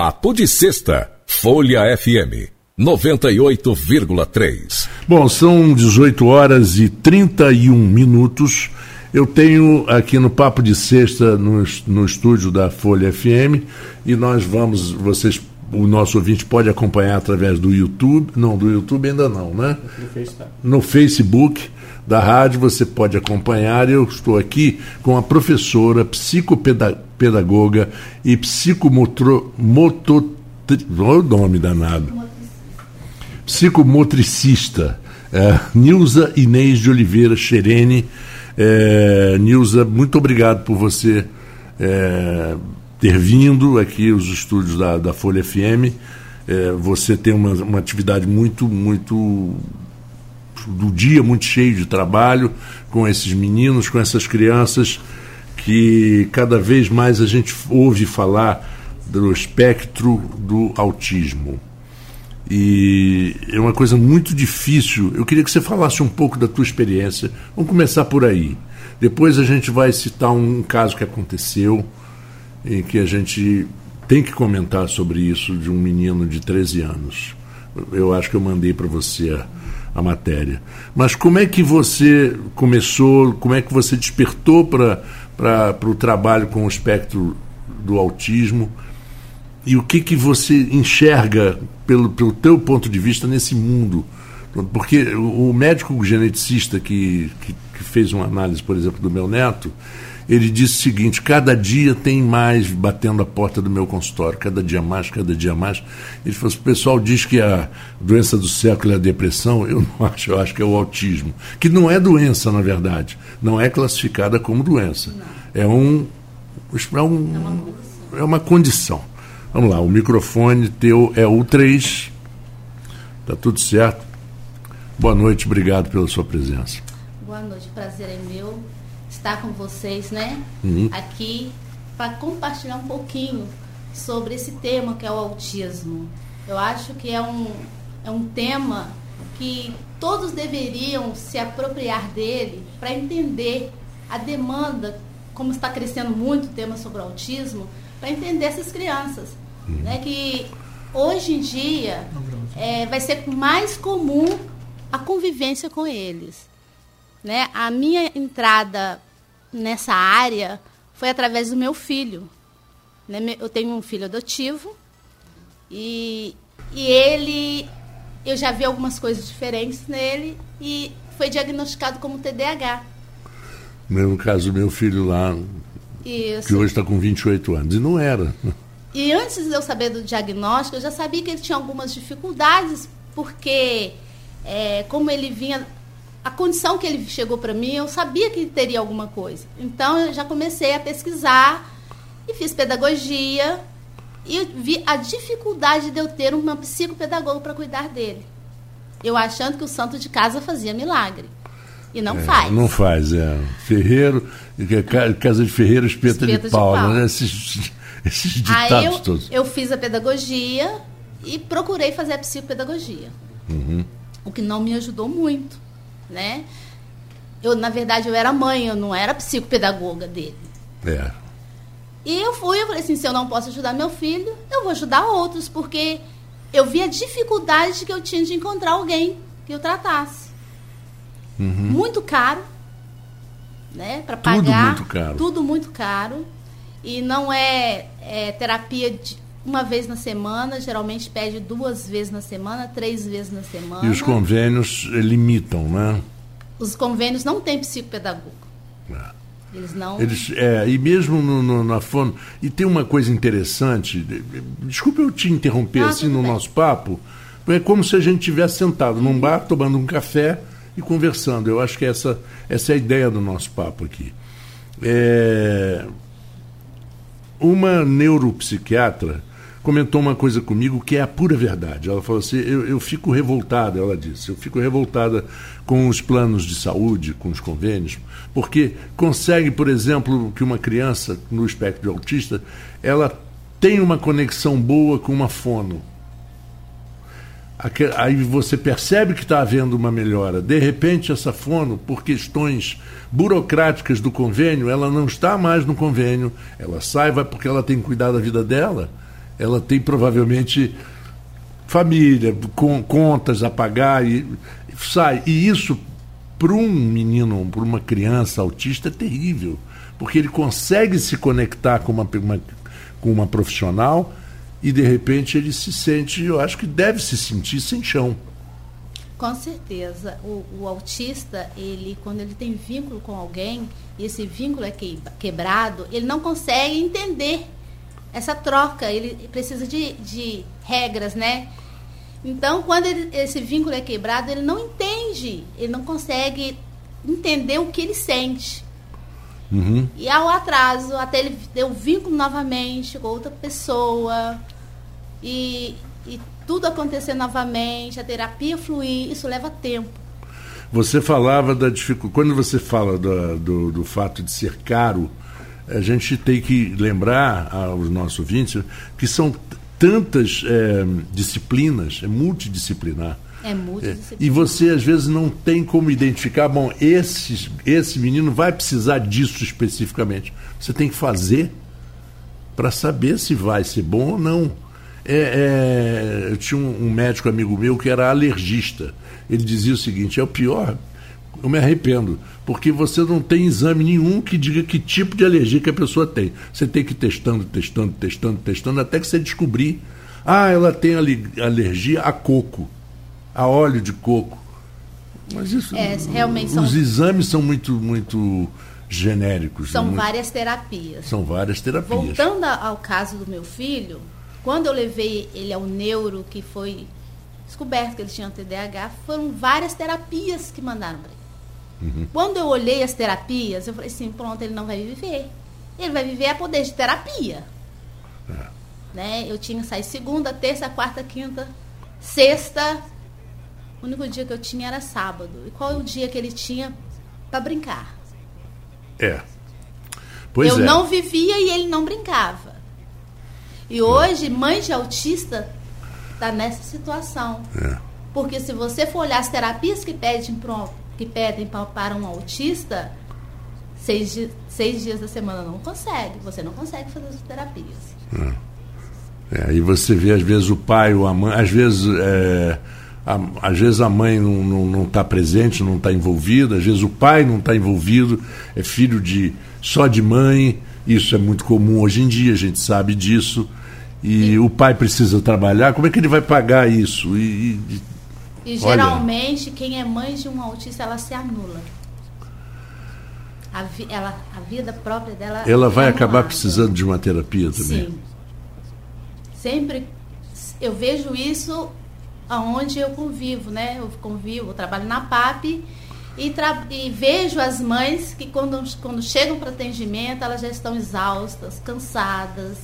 Papo de Sexta, Folha FM 98,3. Bom, são 18 horas e 31 minutos. Eu tenho aqui no Papo de Sexta, no, no estúdio da Folha FM, e nós vamos, vocês, o nosso ouvinte pode acompanhar através do YouTube. Não, do YouTube ainda não, né? No Facebook da rádio você pode acompanhar. Eu estou aqui com a professora, psicopedagoga e psicomotor. Olha o nome danado. Psicomotricista, é, Nilza Inês de Oliveira Xerene. É, Nilza, muito obrigado por você é, ter vindo aqui aos estúdios da, da Folha FM. É, você tem uma, uma atividade muito, muito do dia muito cheio de trabalho com esses meninos, com essas crianças que cada vez mais a gente ouve falar do espectro do autismo. E é uma coisa muito difícil. Eu queria que você falasse um pouco da tua experiência. Vamos começar por aí. Depois a gente vai citar um caso que aconteceu em que a gente tem que comentar sobre isso de um menino de 13 anos. Eu acho que eu mandei para você a matéria. Mas como é que você começou, como é que você despertou para o trabalho com o espectro do autismo e o que, que você enxerga pelo, pelo teu ponto de vista nesse mundo? Porque o médico geneticista que, que, que fez uma análise, por exemplo, do meu neto, ele disse o seguinte: cada dia tem mais batendo a porta do meu consultório, cada dia mais, cada dia mais. Ele falou: o pessoal diz que a doença do século é a depressão, eu não acho, eu acho que é o autismo, que não é doença, na verdade, não é classificada como doença, é um, é um é uma condição. Vamos lá, o microfone teu é o 3. Tá tudo certo? Boa noite, obrigado pela sua presença. Boa noite, prazer é meu estar com vocês, né? Uhum. Aqui para compartilhar um pouquinho sobre esse tema que é o autismo. Eu acho que é um, é um tema que todos deveriam se apropriar dele para entender a demanda, como está crescendo muito o tema sobre o autismo, para entender essas crianças. Uhum. Né? Que hoje em dia é, vai ser mais comum a convivência com eles. Né? A minha entrada nessa área foi através do meu filho. Né? Eu tenho um filho adotivo e, e ele, eu já vi algumas coisas diferentes nele e foi diagnosticado como TDAH. No caso, meu filho lá, Isso. que hoje está com 28 anos, e não era. E antes de eu saber do diagnóstico, eu já sabia que ele tinha algumas dificuldades, porque é, como ele vinha a condição que ele chegou para mim, eu sabia que teria alguma coisa. Então eu já comecei a pesquisar e fiz pedagogia e vi a dificuldade de eu ter uma psicopedagoga para cuidar dele. Eu achando que o santo de casa fazia milagre. E não é, faz. Não faz, é. Ferreiro, casa de ferreiro, espeta, espeta de, pau, de pau. Né? Esses, esses ditados Aí eu, todos. Eu fiz a pedagogia e procurei fazer a psicopedagogia. Uhum. O que não me ajudou muito né? Eu, na verdade, eu era mãe, eu não era psicopedagoga dele. É. E eu fui, eu falei assim, se eu não posso ajudar meu filho, eu vou ajudar outros, porque eu vi a dificuldade que eu tinha de encontrar alguém que eu tratasse. Uhum. Muito caro, né? Para pagar. Tudo muito caro. Tudo muito caro. E não é, é terapia de uma vez na semana, geralmente pede duas vezes na semana, três vezes na semana. E os convênios limitam, né? Os convênios não têm psicopedagogo. É. Eles não. Eles, é, e mesmo no, no, na fono. E tem uma coisa interessante, desculpe eu te interromper ah, assim no bem. nosso papo, é como se a gente estivesse sentado num bar tomando um café e conversando. Eu acho que essa, essa é a ideia do nosso papo aqui. É, uma neuropsiquiatra comentou uma coisa comigo que é a pura verdade. Ela falou assim: eu, eu fico revoltada, ela disse, eu fico revoltada com os planos de saúde, com os convênios, porque consegue, por exemplo, que uma criança no espectro autista ela tem uma conexão boa com uma fono. Aí você percebe que está havendo uma melhora. De repente, essa fono, por questões burocráticas do convênio, ela não está mais no convênio, ela sai, vai porque ela tem que cuidar da vida dela ela tem provavelmente família, com, contas a pagar e sai. E isso para um menino, para uma criança autista é terrível, porque ele consegue se conectar com uma, uma, com uma profissional e de repente ele se sente, eu acho que deve se sentir sem chão. Com certeza. O, o, autista, ele, quando ele tem vínculo com alguém, e esse vínculo é quebrado, ele não consegue entender essa troca. Ele precisa de, de regras, né? Então, quando ele, esse vínculo é quebrado, ele não entende, ele não consegue entender o que ele sente. Uhum. E ao atraso, até ele ter o vínculo novamente com outra pessoa. E, e tudo acontecer novamente, a terapia fluir, isso leva tempo. Você falava da dificuldade. Quando você fala do, do, do, fato de ser caro, a gente tem que lembrar aos nossos ouvintes que são tantas é, disciplinas, é multidisciplinar. É multidisciplinar. E você às vezes não tem como identificar, bom, esse, esse menino vai precisar disso especificamente. Você tem que fazer para saber se vai ser bom ou não. É, é, eu tinha um, um, médico amigo meu que era alergista. Ele dizia o seguinte: é o pior, eu me arrependo, porque você não tem exame nenhum que diga que tipo de alergia que a pessoa tem. Você tem que ir testando, testando, testando, testando, até que você descobrir. Ah, ela tem alergia a coco, a óleo de coco. Mas isso. É, realmente os são... exames são muito, muito genéricos. São muito... várias terapias. São várias terapias. Voltando ao caso do meu filho, quando eu levei ele ao neuro, que foi descoberto que ele tinha TDAH, foram várias terapias que mandaram para ele. Uhum. Quando eu olhei as terapias, eu falei assim, pronto, ele não vai viver. Ele vai viver a poder de terapia. É. Né? Eu tinha que sair segunda, terça, quarta, quinta, sexta. O único dia que eu tinha era sábado. E qual é o dia que ele tinha para brincar? É. Pois eu é. não vivia e ele não brincava. E hoje, mãe de autista está nessa situação. É. Porque se você for olhar as terapias que pedem, pronto, que pedem para um autista, seis, seis dias da semana não consegue. Você não consegue fazer as terapias. É. É, e você vê, às vezes, o pai ou a mãe, às vezes, é, a, às vezes a mãe não está tá presente, não está envolvida, às vezes o pai não está envolvido, é filho de só de mãe, isso é muito comum hoje em dia, a gente sabe disso e o pai precisa trabalhar, como é que ele vai pagar isso? E, e, e geralmente, olha, quem é mãe de um autista, ela se anula. A, vi, ela, a vida própria dela. Ela vai é acabar precisando de uma terapia também. Sim. Sempre eu vejo isso aonde eu convivo, né? Eu convivo, eu trabalho na PAP e, e vejo as mães que quando, quando chegam para atendimento, elas já estão exaustas, cansadas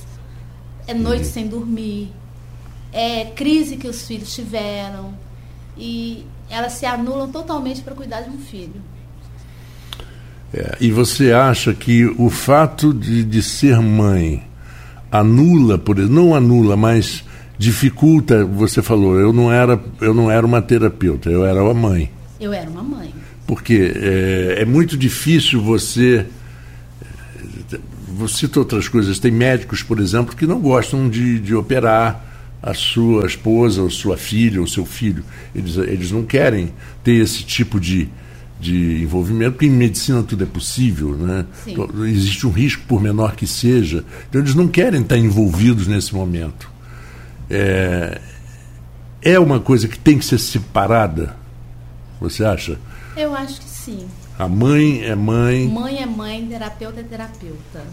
é noite uhum. sem dormir, é crise que os filhos tiveram e elas se anulam totalmente para cuidar de um filho. É, e você acha que o fato de, de ser mãe anula, por não anula, mas dificulta? Você falou, eu não era, eu não era uma terapeuta, eu era uma mãe. Eu era uma mãe. Porque é, é muito difícil você cito outras coisas. Tem médicos, por exemplo, que não gostam de, de operar a sua esposa, ou sua filha, ou seu filho. Eles, eles não querem ter esse tipo de, de envolvimento, porque em medicina tudo é possível, né? Então, existe um risco, por menor que seja. Então, eles não querem estar envolvidos nesse momento. É, é uma coisa que tem que ser separada, você acha? Eu acho que sim. A mãe é mãe. Mãe é mãe, terapeuta é terapeuta.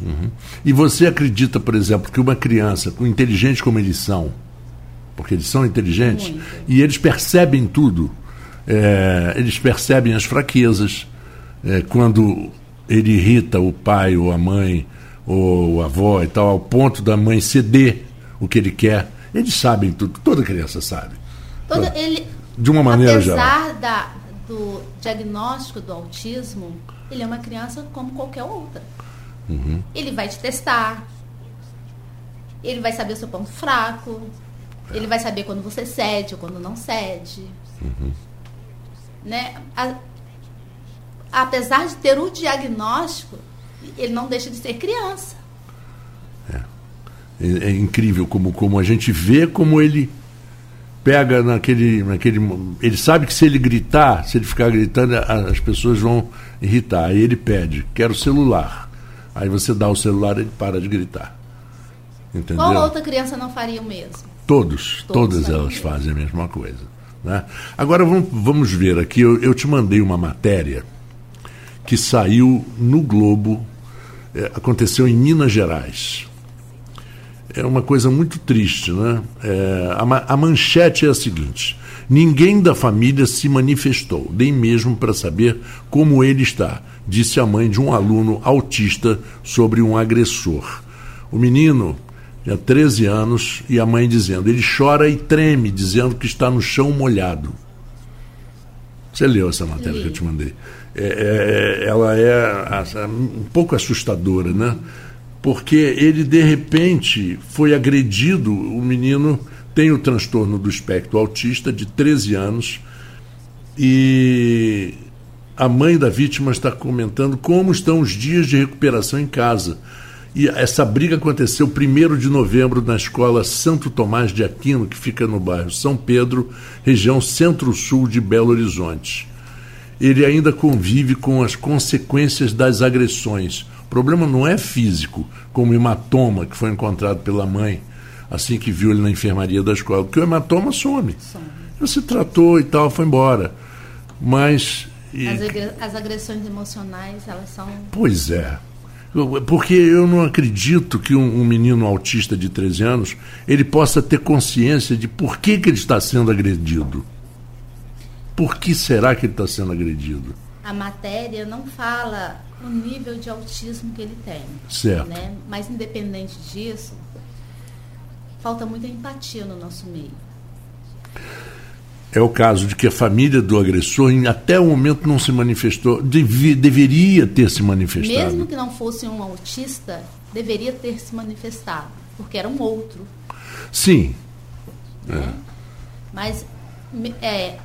Uhum. E você acredita, por exemplo, que uma criança, inteligente como eles são, porque eles são inteligentes, Muito. e eles percebem tudo, é, eles percebem as fraquezas, é, quando ele irrita o pai ou a mãe ou a avó e tal, ao ponto da mãe ceder o que ele quer, eles sabem tudo, toda criança sabe. Todo, ele, de uma maneira apesar geral. Apesar do diagnóstico do autismo, ele é uma criança como qualquer outra. Uhum. Ele vai te testar. Ele vai saber o seu ponto fraco. É. Ele vai saber quando você cede ou quando não cede. Uhum. Né? A, apesar de ter o diagnóstico, ele não deixa de ser criança. É. É, é, incrível como, como a gente vê como ele pega naquele, naquele. Ele sabe que se ele gritar, se ele ficar gritando, as pessoas vão irritar. Aí ele pede, quero celular. Aí você dá o celular e ele para de gritar. Entendeu? Qual outra criança não faria o mesmo? Todos, Todos todas elas fazem a mesma coisa. Né? Agora vamos, vamos ver aqui, eu, eu te mandei uma matéria que saiu no Globo, é, aconteceu em Minas Gerais. É uma coisa muito triste, né? É, a, a manchete é a seguinte: ninguém da família se manifestou, nem mesmo para saber como ele está, disse a mãe de um aluno autista sobre um agressor. O menino tinha 13 anos e a mãe dizendo: ele chora e treme, dizendo que está no chão molhado. Você leu essa matéria que eu te mandei? É, é, ela é um pouco assustadora, né? Porque ele, de repente, foi agredido. O menino tem o transtorno do espectro autista, de 13 anos, e a mãe da vítima está comentando como estão os dias de recuperação em casa. E essa briga aconteceu 1 de novembro na escola Santo Tomás de Aquino, que fica no bairro São Pedro, região centro-sul de Belo Horizonte ele ainda convive com as consequências das agressões. O problema não é físico, como hematoma que foi encontrado pela mãe assim que viu ele na enfermaria da escola, porque o hematoma some. some. Você tratou e tal, foi embora. Mas. As, agressões emocionais, elas são. Pois é. Porque eu não acredito que um, um, menino autista de 13 anos ele possa ter consciência de por que, que ele está sendo agredido. Por que será que ele está sendo agredido? A matéria não fala o nível de autismo que ele tem. Certo. Né? Mas, independente disso, falta muita empatia no nosso meio. É o caso de que a família do agressor, até o momento, não se manifestou, dev, deveria ter se manifestado. Mesmo que não fosse um autista, deveria ter se manifestado, porque era um outro. Sim. Né? É. Mas é,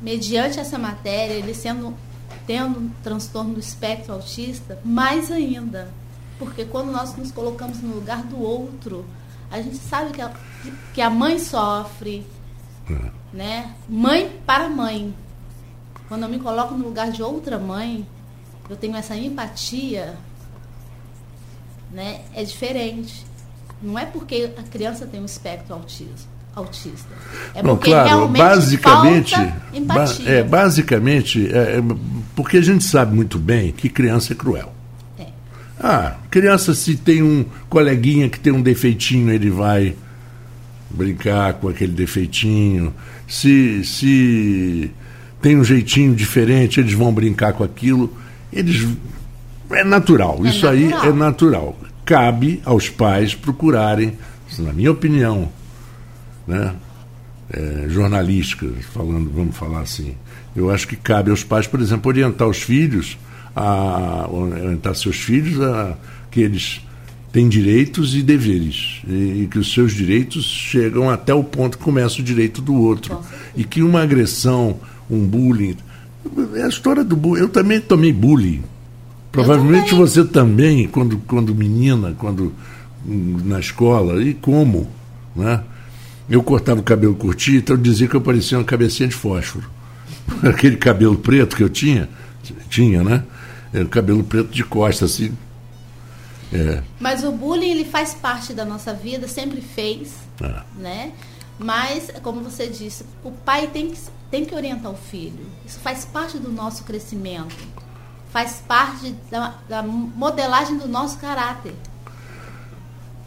mediante essa matéria, ele sendo tendo um transtorno do espectro autista, mais ainda. Porque quando nós nos colocamos no lugar do outro, a gente sabe que a, que a mãe sofre, é. né? Mãe para mãe. Quando eu me coloco no lugar de outra mãe, eu tenho essa empatia, né? É diferente. Não é porque a criança tem um espectro autismo autista. É Não, claro, basicamente, ba é, basicamente, é, é, porque a gente sabe muito bem que criança é cruel. Ah, criança se tem um coleguinha que tem um defeitinho, ele vai brincar com aquele defeitinho. Se, se tem um jeitinho diferente, eles vão brincar com aquilo. Eles é natural, é isso natural. aí é natural. Cabe aos pais procurarem, na minha opinião, né, é, jornalísticas, falando, vamos falar assim. Eu acho que cabe aos pais, por exemplo, orientar os filhos, a, orientar seus filhos a que eles têm direitos e deveres e, e que os seus direitos chegam até o ponto que começa o direito do outro e que uma agressão, um bullying, é a história do bullying. Eu também tomei bullying. Provavelmente também. você também, quando, quando menina, quando na escola, e como, né? Eu cortava o cabelo curtinho, então dizia que eu parecia uma cabecinha de fósforo. Aquele cabelo preto que eu tinha, tinha, né? Era cabelo preto de costa, assim. É. Mas o bullying, ele faz parte da nossa vida, sempre fez, ah. né? Mas, como você disse, o pai tem que, tem que orientar o filho. Isso faz parte do nosso crescimento. Faz parte da, da modelagem do nosso caráter.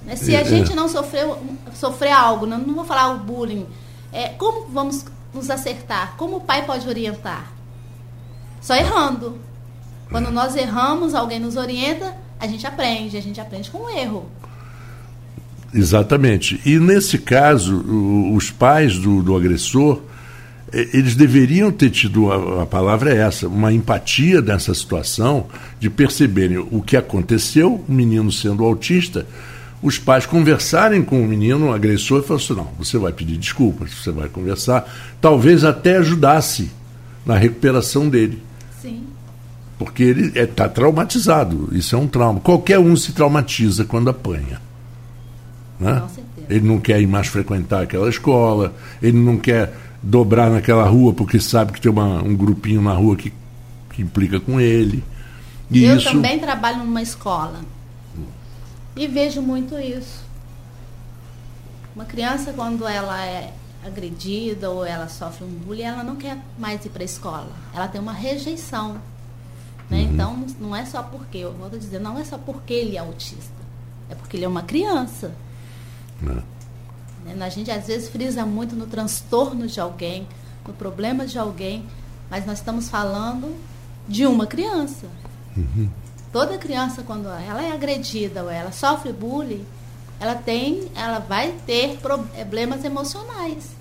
Né? Se a é, gente é. não sofreu, sofrer algo, não, não vou falar o bullying, é, como vamos nos acertar? Como o pai pode orientar? Só errando. Quando nós erramos, alguém nos orienta, a gente aprende, a gente aprende com o erro. Exatamente. E nesse caso, os pais do, do agressor, eles deveriam ter tido, a, a, palavra é essa, uma empatia dessa situação, de perceberem o que aconteceu, o menino sendo autista, os pais conversarem com o menino, o agressor, e falar assim, não, você vai pedir desculpas, você vai conversar, talvez até ajudasse na recuperação dele. Sim. Porque ele está é, tá traumatizado, isso é um trauma. Qualquer um se traumatiza quando apanha. Né? Ele não quer ir mais frequentar aquela escola, ele não quer dobrar naquela rua porque sabe que tem uma, um grupinho na rua que, que implica com ele. E eu isso... também trabalho numa escola e vejo muito isso. Uma criança, quando ela é agredida ou ela sofre um bullying, ela não quer mais ir para a escola. Ela tem uma rejeição. Né? Uhum. Então, não é só porque, eu vou dizer, não é só porque ele é autista. É porque ele é uma criança. Né? A gente às vezes frisa muito no transtorno de alguém, no problema de alguém, mas nós estamos falando de uma criança. Uhum. Toda criança, quando ela é agredida ou ela sofre bullying, ela tem, ela vai ter problemas emocionais.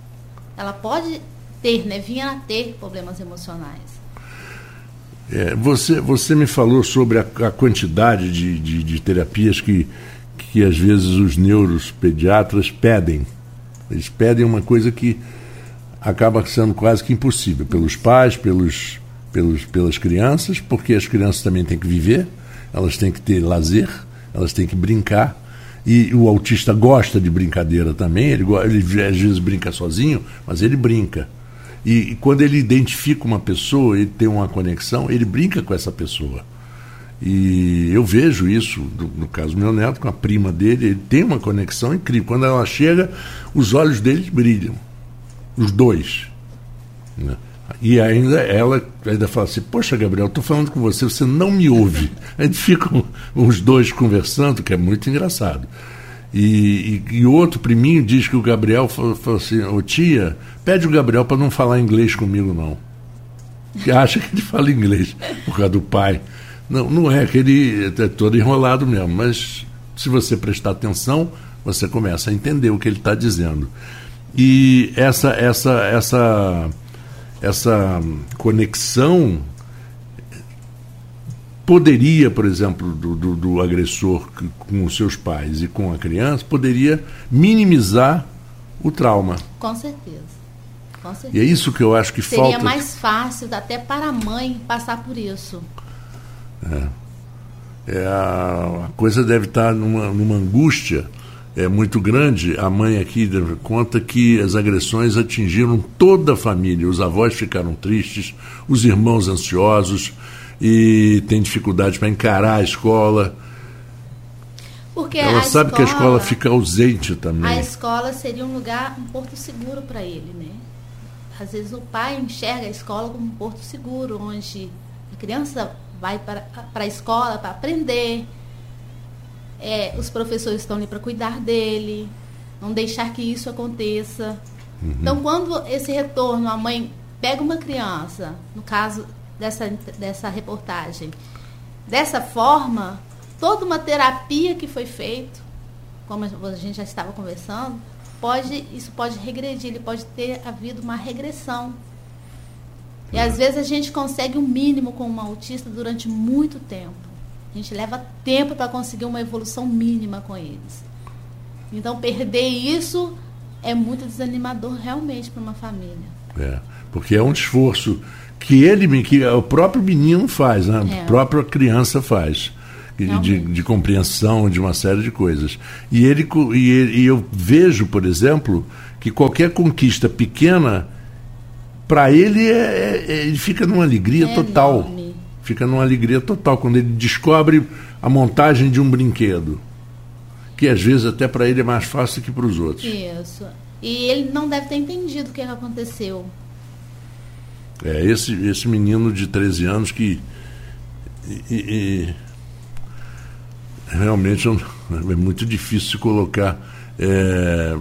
Ela pode ter, né, vir a ter problemas emocionais. É, você, você me falou sobre a, a quantidade de, de, de, terapias que, que às vezes os neuropediatras pedem. Eles pedem uma coisa que acaba sendo quase que impossível pelos pais, pelos, pelos, pelas crianças, porque as crianças também têm que viver, elas têm que ter lazer, elas têm que brincar. E o autista gosta de brincadeira também, ele, ele às vezes brinca sozinho, mas ele brinca. E, e, quando ele identifica uma pessoa, ele tem uma conexão, ele brinca com essa pessoa. E eu vejo isso, no, caso do meu neto, com a prima dele, ele tem uma conexão incrível. Quando ela chega, os olhos dele brilham. Os dois. Né? E ainda ela ainda fala assim, poxa Gabriel, estou falando com você, você não me ouve. A gente ficam os dois conversando, que é muito engraçado. E, e, e outro priminho diz que o Gabriel falou, falou assim, ô tia, pede o Gabriel para não falar inglês comigo não. Que acha que ele fala inglês por causa do pai. Não, não é que ele é todo enrolado mesmo, mas se você prestar atenção, você começa a entender o que ele está dizendo. E essa, essa, essa essa conexão poderia, por exemplo, do, do, do, agressor com os seus pais e com a criança, poderia minimizar o trauma. Com certeza. Com certeza. E é isso que eu acho que Seria falta. Seria mais fácil até para a mãe passar por isso. É. é a, coisa deve estar numa, numa angústia é muito grande. A mãe aqui conta que as agressões atingiram toda a família. Os avós ficaram tristes, os irmãos ansiosos e tem dificuldade para encarar a escola. Porque Ela sabe escola, que a escola fica ausente também. A escola seria um lugar, um porto seguro para ele, né? Às vezes o pai enxerga a escola como um porto seguro, onde a criança vai para, para a escola para aprender, é, os professores estão ali para cuidar dele, não deixar que isso aconteça. Uhum. Então, quando esse retorno, a mãe pega uma criança, no caso dessa, dessa reportagem, dessa forma, toda uma terapia que foi feita, como a gente já estava conversando, pode, isso pode regredir, ele pode ter havido uma regressão. E às vezes a gente consegue o um mínimo com um autista durante muito tempo. A gente leva tempo para conseguir uma evolução mínima com eles. Então, perder isso é muito desanimador realmente para uma família. É, porque é um esforço que ele, que o próprio menino faz, né? É. a própria criança faz. De, de, compreensão de uma série de coisas. E, ele, e, e eu vejo, por exemplo, que qualquer conquista pequena, para ele, é, é, ele fica numa alegria é total. Enorme fica numa alegria total quando ele descobre a montagem de um brinquedo, que às vezes até para ele é mais fácil que para os outros. Isso. E ele não deve ter entendido o que aconteceu. É, esse, esse menino de 13 anos que. E, e, realmente é muito difícil colocar. É,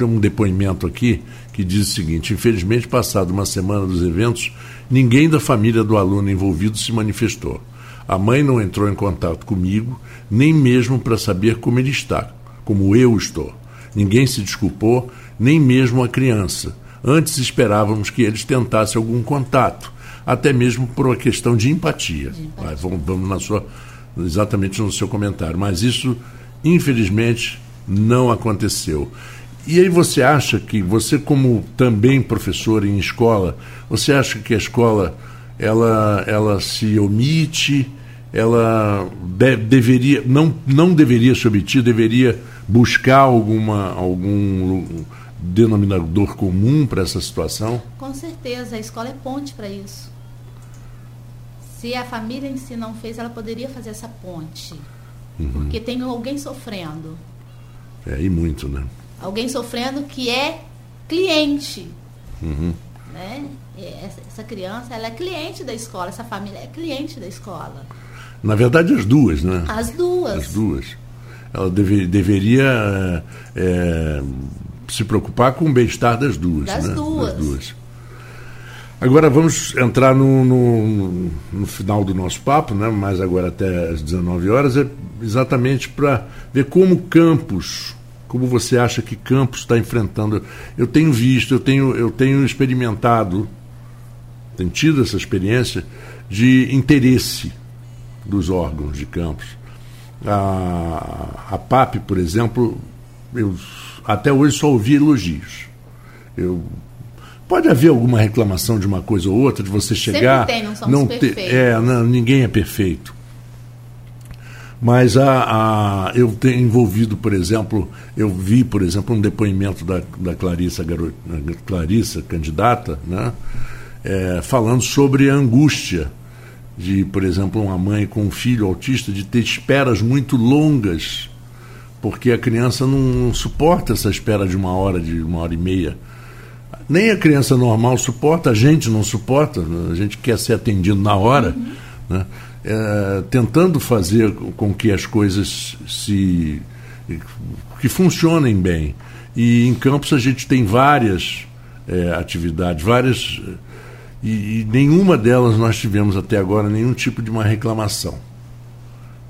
um depoimento aqui que diz o seguinte: infelizmente, passado uma semana dos eventos, ninguém da família do aluno envolvido se manifestou. A mãe não entrou em contato comigo, nem mesmo para saber como ele está, como eu estou. Ninguém se desculpou, nem mesmo a criança. Antes esperávamos que eles tentassem algum contato, até mesmo por uma questão de empatia. De empatia. Vamos, vamos na sua, exatamente no seu comentário. Mas isso, infelizmente, não aconteceu. E aí você acha que você como também professor em escola, você acha que a escola ela ela se omite, ela de, deveria não não deveria se omitir, deveria buscar alguma, algum denominador comum para essa situação? Com certeza, a escola é ponte para isso. Se a família em si não fez, ela poderia fazer essa ponte. Uhum. Porque tem alguém sofrendo. É, e muito, né? Alguém sofrendo que é cliente. Uhum. Né? Essa, criança, ela é cliente da escola, essa família é cliente da escola. Na verdade, as duas, né? As duas. As duas. Ela deve, deveria é, se preocupar com o bem-estar das duas. Das, né? duas. das duas. Agora vamos entrar no, no, no, final do nosso papo, né? mas agora até às 19 horas, é exatamente para ver como Campos, como você acha que Campos está enfrentando. Eu tenho visto, eu tenho, eu tenho experimentado, tenho tido essa experiência de interesse dos órgãos de Campos. A, a PAP, por exemplo, eu até hoje só ouvi elogios. Eu Pode haver alguma reclamação de uma coisa ou outra, de você chegar. Sempre tem, não somos não perfeitos. é, não, ninguém é perfeito. Mas a, a, eu tenho envolvido, por exemplo, eu vi, por exemplo, um depoimento da, da Clarissa, Garot, Clarissa, candidata, né, é, falando sobre a angústia de, por exemplo, uma mãe com um filho autista de ter esperas muito longas, porque a criança não, suporta essa espera de uma hora, de uma hora e meia nem a criança normal suporta, a gente não suporta, a gente quer ser atendido na hora, uhum. né? é, tentando fazer com que as coisas se que funcionem bem. E em Campos a gente tem várias é, atividades, várias e, e, nenhuma delas nós tivemos até agora nenhum tipo de uma reclamação.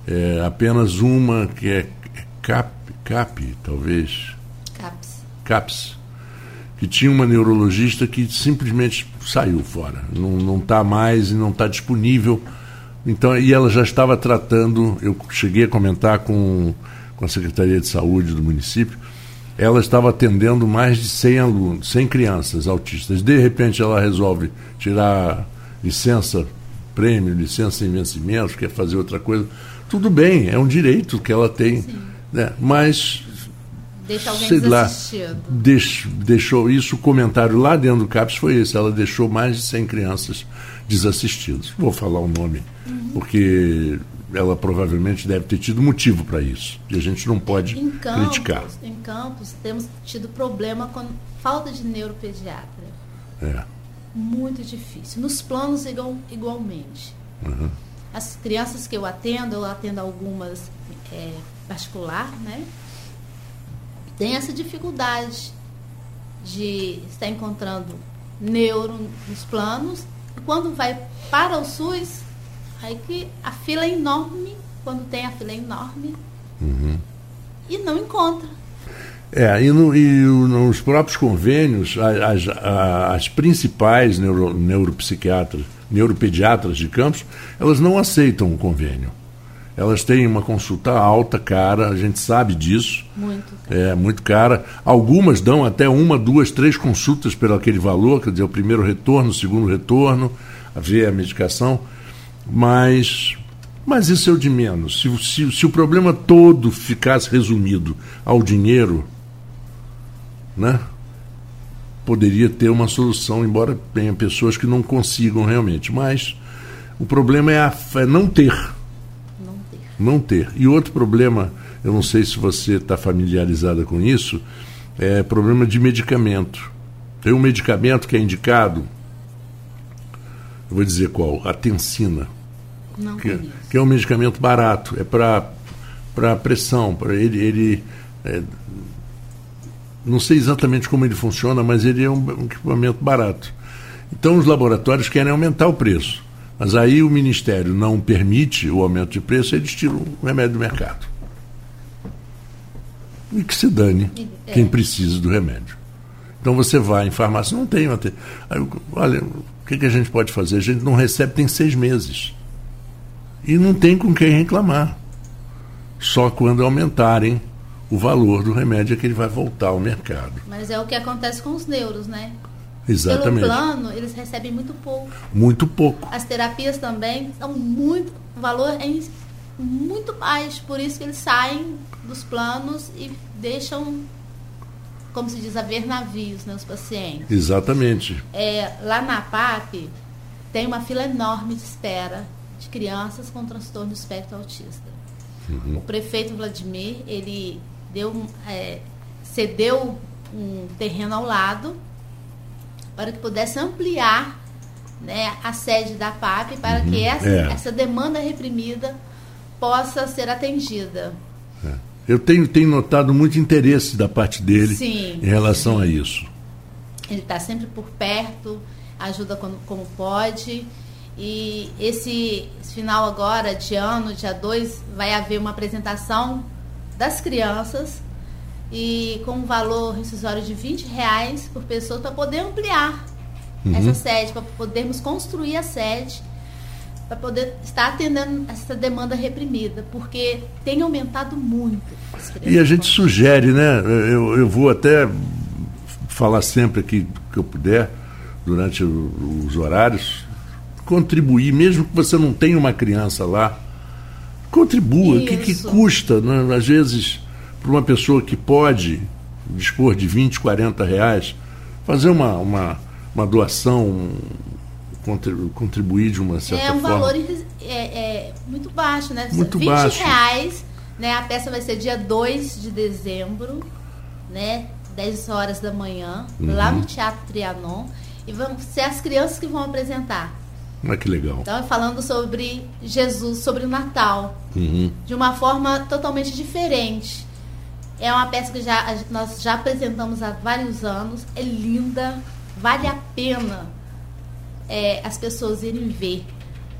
É, apenas uma que é CAP, CAP talvez. CAPS. CAPS que tinha uma neurologista que simplesmente saiu fora, não está mais e não está disponível. Então, e ela já estava tratando, eu cheguei a comentar com, com a Secretaria de Saúde do município, ela estava atendendo mais de 100 alunos, 100 crianças autistas. De repente ela resolve tirar licença prêmio, licença em vencimento, quer fazer outra coisa. Tudo bem, é um direito que ela tem. Né? Mas Deixa alguém sei lá, deix, deixou isso, o comentário lá dentro do CAPS foi esse, ela deixou mais de 100 crianças desassistidas. Vou falar o nome, uhum. porque ela provavelmente deve ter tido motivo para isso. E a gente não pode em campos, criticar. Em Campos, temos tido problema com falta de neuropediatra. É. Muito difícil. Nos planos, igual, igualmente. Uhum. As crianças que eu atendo, eu atendo algumas é, particular, né? tem essa dificuldade de estar encontrando neuro nos planos. E quando vai para o SUS, aí que a fila é enorme, quando tem a fila é enorme, uhum. e não encontra. É, e, no, e nos próprios convênios, as, as, principais neuro, neuropsiquiatras, neuropediatras de campos, elas não aceitam o convênio elas têm uma consulta alta, cara, a gente sabe disso. Muito. É, muito cara. Algumas dão até uma, duas, três consultas pelo aquele valor, quer dizer, o primeiro retorno, o segundo retorno, a ver a medicação. Mas, mas isso é o de menos. Se, se, se o problema todo ficasse resumido ao dinheiro, né? Poderia ter uma solução, embora tenha pessoas que não consigam realmente. Mas o problema é, a, é não ter não ter. E outro problema, eu não sei se você está familiarizada com isso, é problema de medicamento. Tem um medicamento que é indicado, eu vou dizer qual, a tensina. Não que, que é um medicamento barato, é para pressão, para ele, ele é, não sei exatamente como ele funciona, mas ele é um, um equipamento barato. Então os laboratórios querem aumentar o preço. Mas aí o Ministério não permite o aumento de preço, eles tiram o remédio do mercado. E que se dane é. quem precisa do remédio. Então você vai em farmácia, não tem. Aí, olha, o que, que a gente pode fazer? A gente não recebe tem seis meses. E não tem com quem reclamar. Só quando aumentarem o valor do remédio é que ele vai voltar ao mercado. Mas é o que acontece com os neuros, né? Exatamente. Pelo plano, eles recebem muito pouco. Muito pouco. As terapias também são muito. O valor é muito baixo, por isso que eles saem dos planos e deixam, como se diz, a ver navios, né, os pacientes. Exatamente. É, lá na PAP tem uma fila enorme de espera de crianças com transtorno do espectro autista. Uhum. O prefeito Vladimir, ele deu, é, cedeu um terreno ao lado para que pudesse ampliar né, a sede da PAP para uhum. que essa, é. essa demanda reprimida possa ser atendida. É. Eu tenho, tenho notado muito interesse da parte dele sim, em relação sim. a isso. Ele está sempre por perto, ajuda como, como pode. E esse, esse final agora de ano, dia 2, vai haver uma apresentação das crianças e com um valor rescisório de 20 reais por pessoa para poder ampliar uhum. essa sede, para podermos construir a sede, para poder estar atendendo essa demanda reprimida, porque tem aumentado muito. E a gente sugere, né? Eu, eu vou até falar sempre aqui que eu puder, durante o, os horários, contribuir, mesmo que você não tenha uma criança lá, contribua. O que, que custa, né? às vezes, para uma pessoa que pode dispor de 20, 40 reais, fazer uma, uma, uma doação, contribuir de uma certa forma. É um valor é, é, muito baixo, né? Muito 20 baixo. reais, né? A peça vai ser dia 2 de dezembro, né? 10 horas da manhã, uhum. lá no Teatro Trianon. E vão ser as crianças que vão apresentar. Mas que legal. Então, falando sobre Jesus, sobre o Natal, uhum. de uma forma totalmente diferente. É uma peça que já, nós já apresentamos há vários anos, é linda, vale a pena é, as pessoas irem ver,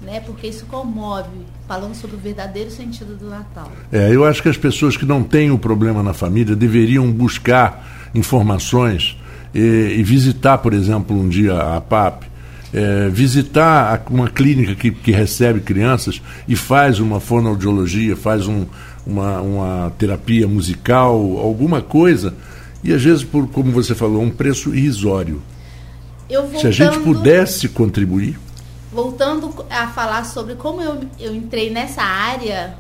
né? porque isso comove, falando sobre o verdadeiro sentido do Natal. É, eu acho que as pessoas que não têm o problema na família deveriam buscar informações e, e visitar, por exemplo, um dia a PAP, é, visitar uma clínica que, que, recebe crianças e faz uma fonoaudiologia, faz um, uma, uma terapia musical, alguma coisa, e às vezes, por, como você falou, um preço irrisório. Voltando, Se a gente pudesse contribuir. Voltando a falar sobre como eu, eu entrei nessa área,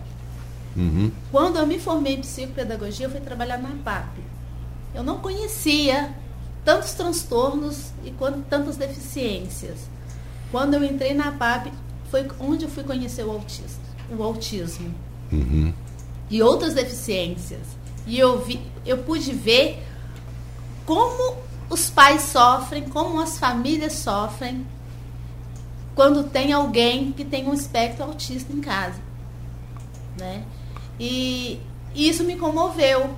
uhum. quando eu me formei em psicopedagogia, eu fui trabalhar na PAP. Eu não conhecia tantos transtornos e quanto, tantas deficiências. Quando eu entrei na PAP, foi onde eu fui conhecer o autismo, o autismo uhum. E outras deficiências. E eu vi, eu pude ver como os pais sofrem, como as famílias sofrem quando tem alguém que tem um espectro autista em casa, né? E, isso me comoveu,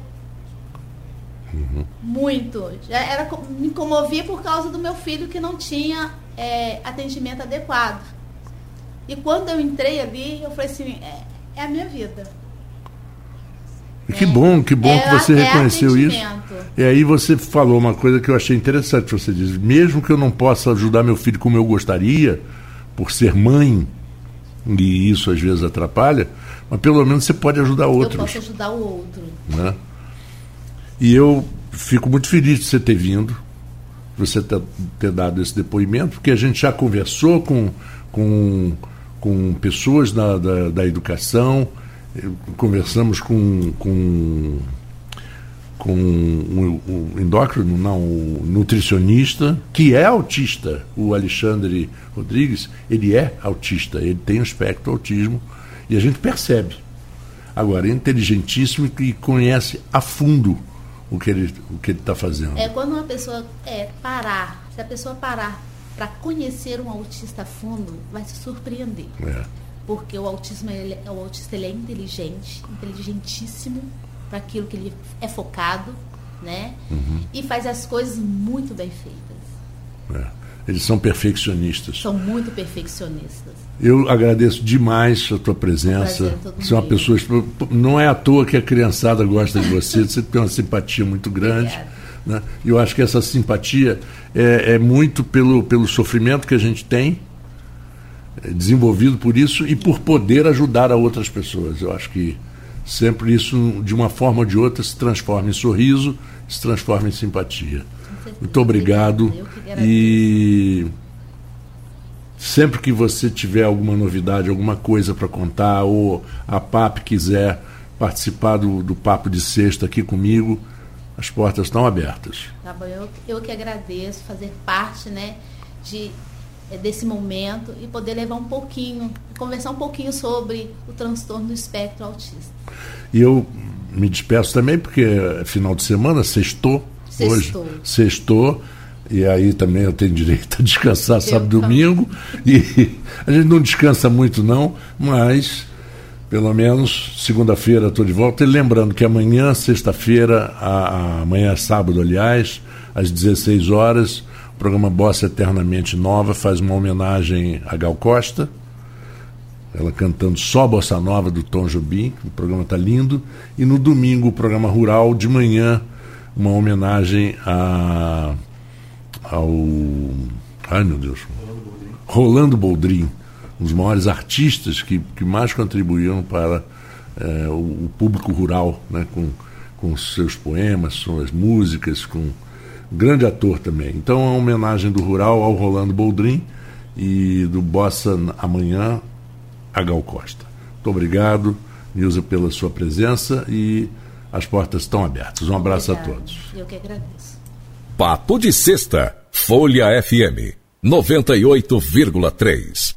Uhum. Muito. Era, me comovia por causa do meu filho que não tinha é, atendimento adequado. E quando eu entrei ali, eu falei assim, é, é a minha vida. Que bom, que bom é, que você reconheceu isso. E aí você falou uma coisa que eu achei interessante. Você diz, mesmo que eu não possa ajudar meu filho como eu gostaria, por ser mãe, e isso às vezes atrapalha, mas pelo menos você pode ajudar outros. Eu posso ajudar o outro. Né? E eu fico muito feliz de você ter vindo, você ter, ter dado esse depoimento, porque a gente já conversou com, com, com pessoas da, da, da educação, conversamos com, com, com o, o endócrino, não, o nutricionista, que é autista, o Alexandre Rodrigues, ele é autista, ele tem um espectro autismo, e a gente percebe. Agora, é inteligentíssimo e conhece a fundo o que ele o que ele está fazendo. É quando uma pessoa é parar, se a pessoa parar para conhecer um autista a fundo, vai se surpreender. É. Porque o autismo ele, o autista ele é inteligente, inteligentíssimo para aquilo que ele é focado, né? Uhum. E faz as coisas muito bem feitas. É. Eles são perfeccionistas. São muito perfeccionistas. Eu agradeço demais a tua presença. Você é uma pessoa. Não é à toa que a criançada gosta de você, você tem uma simpatia muito grande. Né? E eu acho que essa simpatia é, é, muito pelo, pelo sofrimento que a gente tem, desenvolvido por isso, e por poder ajudar a outras pessoas. Eu acho que sempre isso, de uma forma ou de outra, se transforma em sorriso, se transforma em simpatia. Muito obrigado. E Sempre que você tiver alguma novidade, alguma coisa para contar, ou a PAP quiser participar do, do Papo de Sexta aqui comigo, as portas estão abertas. Tá bom, eu, eu que agradeço fazer parte né, de, desse momento e poder levar um pouquinho, conversar um pouquinho sobre o transtorno do espectro autista. E eu me despeço também, porque é final de semana, sextou, sextou. hoje, sextou, e aí também eu tenho direito a descansar sábado e domingo, e a gente não descansa muito não, mas pelo menos segunda-feira estou de volta. E lembrando que amanhã, sexta-feira, amanhã é sábado, aliás, às 16 horas, programa Bossa Eternamente Nova faz uma homenagem a Gal Costa. Ela cantando só Bossa Nova do Tom Jobim, o programa está lindo. E no domingo, o programa Rural, de manhã, uma homenagem a, ao. Ai meu Deus! Rolando Boldrin um dos maiores artistas que, que mais contribuíram para é, o, o, público rural, né, com, com seus poemas, suas músicas, com grande ator também. Então, é uma homenagem do rural ao Rolando Boldrin e do Bossa Amanhã a Gal Costa. Muito obrigado, Nilza, pela sua presença e as portas estão abertas. Um abraço Obrigada. a todos. Eu que agradeço. Papo de Sexta, Folha FM 98,3.